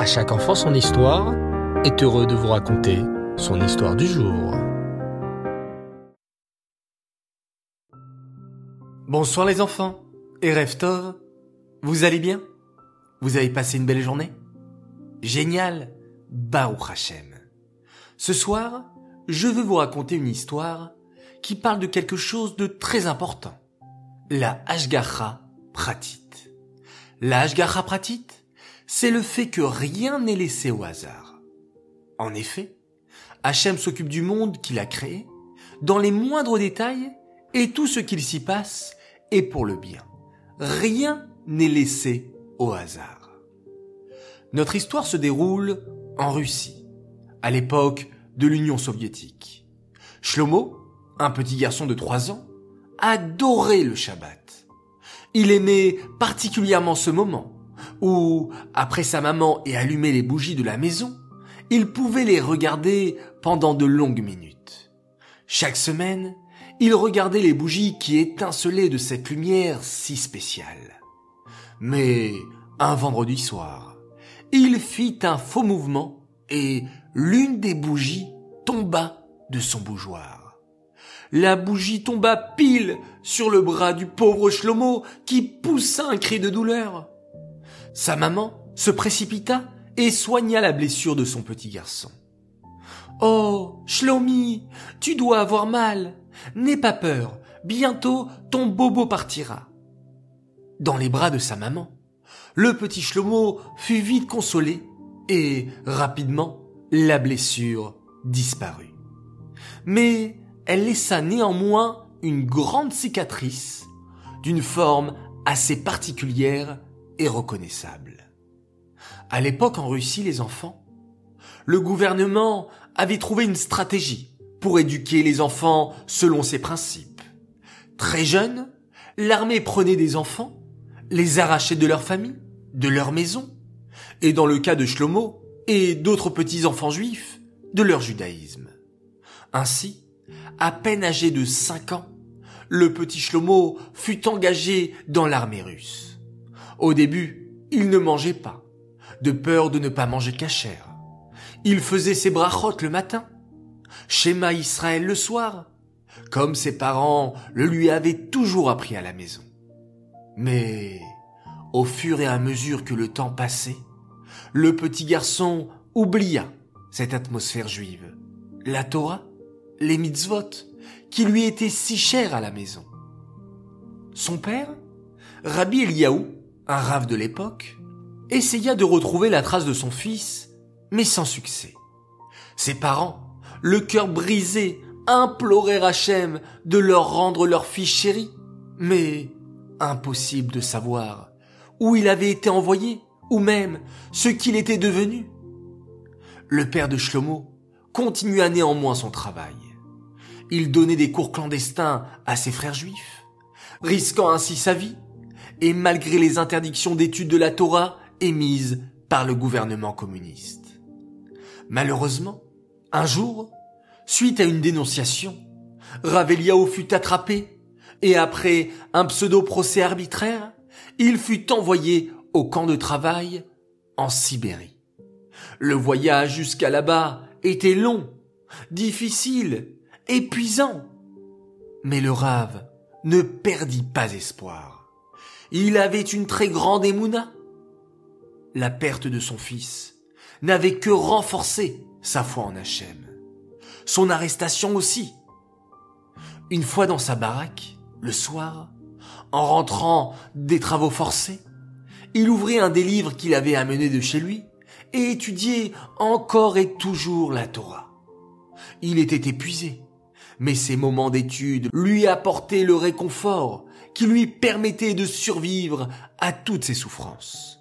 À chaque enfant son histoire est heureux de vous raconter son histoire du jour. Bonsoir les enfants et Reftov, vous allez bien? Vous avez passé une belle journée? Génial Baruch Hashem. Ce soir, je veux vous raconter une histoire qui parle de quelque chose de très important. La Ashgacha Pratit. La Ashgacha Pratit, c'est le fait que rien n'est laissé au hasard. En effet, Hachem s'occupe du monde qu'il a créé, dans les moindres détails, et tout ce qu'il s'y passe est pour le bien. Rien n'est laissé au hasard. Notre histoire se déroule en Russie, à l'époque de l'Union soviétique. Shlomo, un petit garçon de trois ans, adorait le Shabbat. Il aimait particulièrement ce moment où, après sa maman ait allumé les bougies de la maison, il pouvait les regarder pendant de longues minutes. Chaque semaine, il regardait les bougies qui étincelaient de cette lumière si spéciale. Mais, un vendredi soir, il fit un faux mouvement et l'une des bougies tomba de son bougeoir. La bougie tomba pile sur le bras du pauvre Shlomo qui poussa un cri de douleur. Sa maman se précipita et soigna la blessure de son petit garçon. Oh, Shlomi, tu dois avoir mal. N'aie pas peur, bientôt ton bobo partira. Dans les bras de sa maman, le petit Shlomo fut vite consolé et, rapidement, la blessure disparut. Mais elle laissa néanmoins une grande cicatrice d'une forme assez particulière reconnaissable. À l'époque en Russie, les enfants, le gouvernement avait trouvé une stratégie pour éduquer les enfants selon ses principes. Très jeune, l'armée prenait des enfants, les arrachait de leur famille, de leur maison, et dans le cas de Shlomo et d'autres petits enfants juifs, de leur judaïsme. Ainsi, à peine âgé de cinq ans, le petit Shlomo fut engagé dans l'armée russe. Au début, il ne mangeait pas, de peur de ne pas manger cachère. Il faisait ses brachot le matin, Shema Israël le soir, comme ses parents le lui avaient toujours appris à la maison. Mais, au fur et à mesure que le temps passait, le petit garçon oublia cette atmosphère juive, la Torah, les mitzvot, qui lui étaient si chers à la maison. Son père, Rabbi Eliaou, un rave de l'époque, essaya de retrouver la trace de son fils, mais sans succès. Ses parents, le cœur brisé, implorèrent Hachem de leur rendre leur fils chéri, mais impossible de savoir où il avait été envoyé, ou même ce qu'il était devenu. Le père de Shlomo continua néanmoins son travail. Il donnait des cours clandestins à ses frères juifs, risquant ainsi sa vie, et malgré les interdictions d'études de la Torah émises par le gouvernement communiste. Malheureusement, un jour, suite à une dénonciation, Raveliao fut attrapé et après un pseudo-procès arbitraire, il fut envoyé au camp de travail en Sibérie. Le voyage jusqu'à là-bas était long, difficile, épuisant. Mais le rave ne perdit pas espoir. Il avait une très grande émouna. La perte de son fils n'avait que renforcé sa foi en Hachem. Son arrestation aussi. Une fois dans sa baraque, le soir, en rentrant des travaux forcés, il ouvrit un des livres qu'il avait amené de chez lui et étudiait encore et toujours la Torah. Il était épuisé, mais ces moments d'étude lui apportaient le réconfort qui lui permettait de survivre à toutes ses souffrances.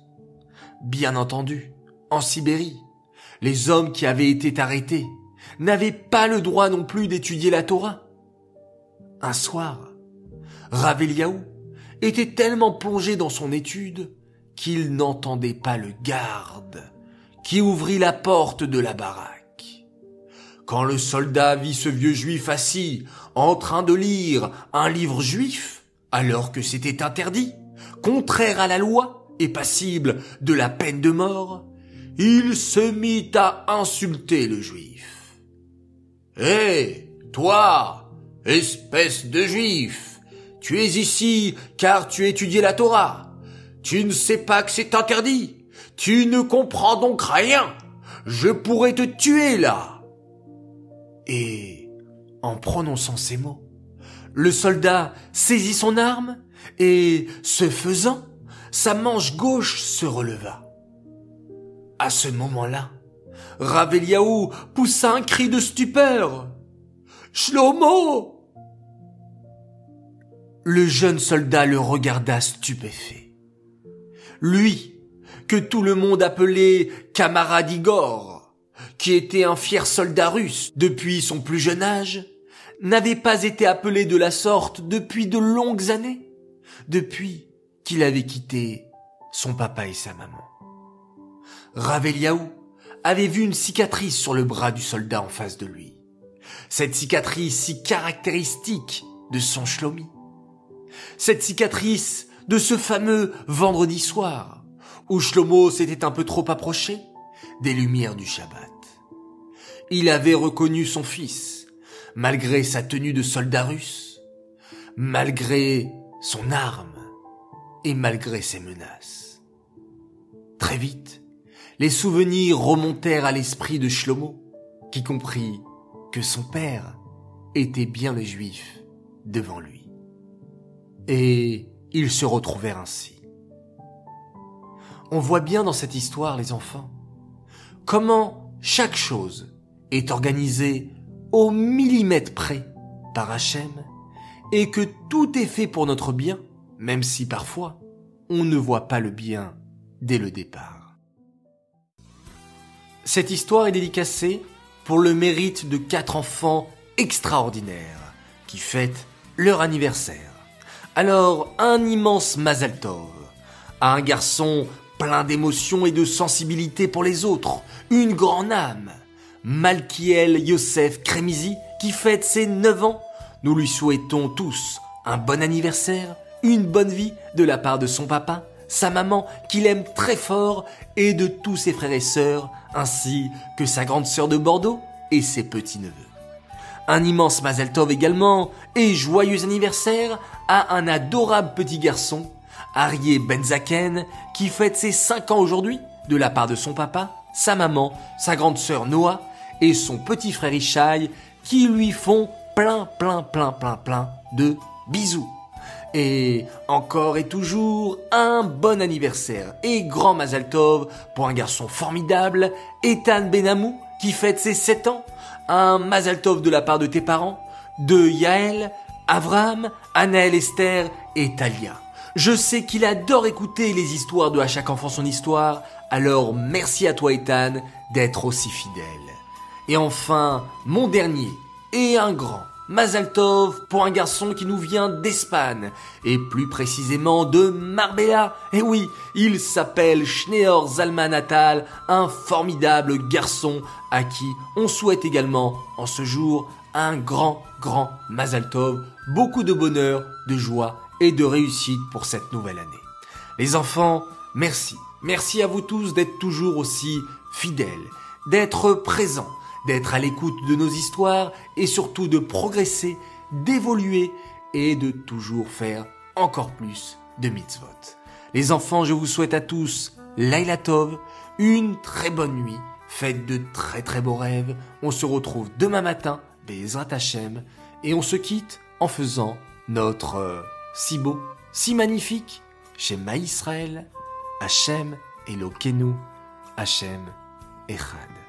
Bien entendu, en Sibérie, les hommes qui avaient été arrêtés n'avaient pas le droit non plus d'étudier la Torah. Un soir, Raveliaou était tellement plongé dans son étude qu'il n'entendait pas le garde qui ouvrit la porte de la baraque. Quand le soldat vit ce vieux juif assis en train de lire un livre juif, alors que c'était interdit, contraire à la loi et passible de la peine de mort, il se mit à insulter le juif. Hé, toi, espèce de juif, tu es ici car tu étudies la Torah. Tu ne sais pas que c'est interdit. Tu ne comprends donc rien. Je pourrais te tuer là. Et, en prononçant ces mots, le soldat saisit son arme et, ce faisant, sa manche gauche se releva. À ce moment-là, Raveliaou poussa un cri de stupeur. Shlomo! Le jeune soldat le regarda stupéfait. Lui, que tout le monde appelait camarade Igor, qui était un fier soldat russe depuis son plus jeune âge, n'avait pas été appelé de la sorte depuis de longues années, depuis qu'il avait quitté son papa et sa maman. Raveliaou avait vu une cicatrice sur le bras du soldat en face de lui. Cette cicatrice si caractéristique de son shlomi. Cette cicatrice de ce fameux vendredi soir où Shlomo s'était un peu trop approché des lumières du Shabbat. Il avait reconnu son fils, malgré sa tenue de soldat russe, malgré son arme et malgré ses menaces. Très vite, les souvenirs remontèrent à l'esprit de Shlomo, qui comprit que son père était bien le juif devant lui. Et ils se retrouvèrent ainsi. On voit bien dans cette histoire, les enfants, comment chaque chose est organisée au millimètre près par Hachem et que tout est fait pour notre bien, même si parfois on ne voit pas le bien dès le départ. Cette histoire est dédicacée pour le mérite de quatre enfants extraordinaires qui fêtent leur anniversaire. Alors, un immense Mazal Tov à un garçon plein d'émotions et de sensibilité pour les autres, une grande âme, Malkiel Yosef Kremizi, qui fête ses 9 ans. Nous lui souhaitons tous un bon anniversaire, une bonne vie de la part de son papa, sa maman qu'il aime très fort et de tous ses frères et sœurs, ainsi que sa grande sœur de Bordeaux et ses petits-neveux. Un immense Mazel Tov également et joyeux anniversaire à un adorable petit garçon, Arié Benzaken, qui fête ses 5 ans aujourd'hui de la part de son papa, sa maman, sa grande sœur Noah et son petit frère Ishaï qui lui font plein plein plein plein plein de bisous. Et encore et toujours un bon anniversaire et grand Mazal Tov pour un garçon formidable, Ethan Benamou, qui fête ses 7 ans. Un Mazal Tov de la part de tes parents, de Yael, Avram, Anaël Esther et Talia. Je sais qu'il adore écouter les histoires de À chaque enfant son histoire, alors merci à toi Ethan d'être aussi fidèle. Et enfin, mon dernier et un grand Mazaltov pour un garçon qui nous vient d'Espagne, et plus précisément de Marbella. Et oui, il s'appelle Schneor Zalman Natal, un formidable garçon à qui on souhaite également en ce jour un grand, grand Mazaltov, beaucoup de bonheur, de joie et de réussite pour cette nouvelle année. Les enfants, merci. Merci à vous tous d'être toujours aussi fidèles, d'être présents d'être à l'écoute de nos histoires et surtout de progresser, d'évoluer et de toujours faire encore plus de mitzvot. Les enfants, je vous souhaite à tous Laila Tov, une très bonne nuit, faites de très très beaux rêves. On se retrouve demain matin, Bezrat Hashem, et on se quitte en faisant notre euh, si beau, si magnifique Shema Israël, Hashem Elokenu, Hashem Echad.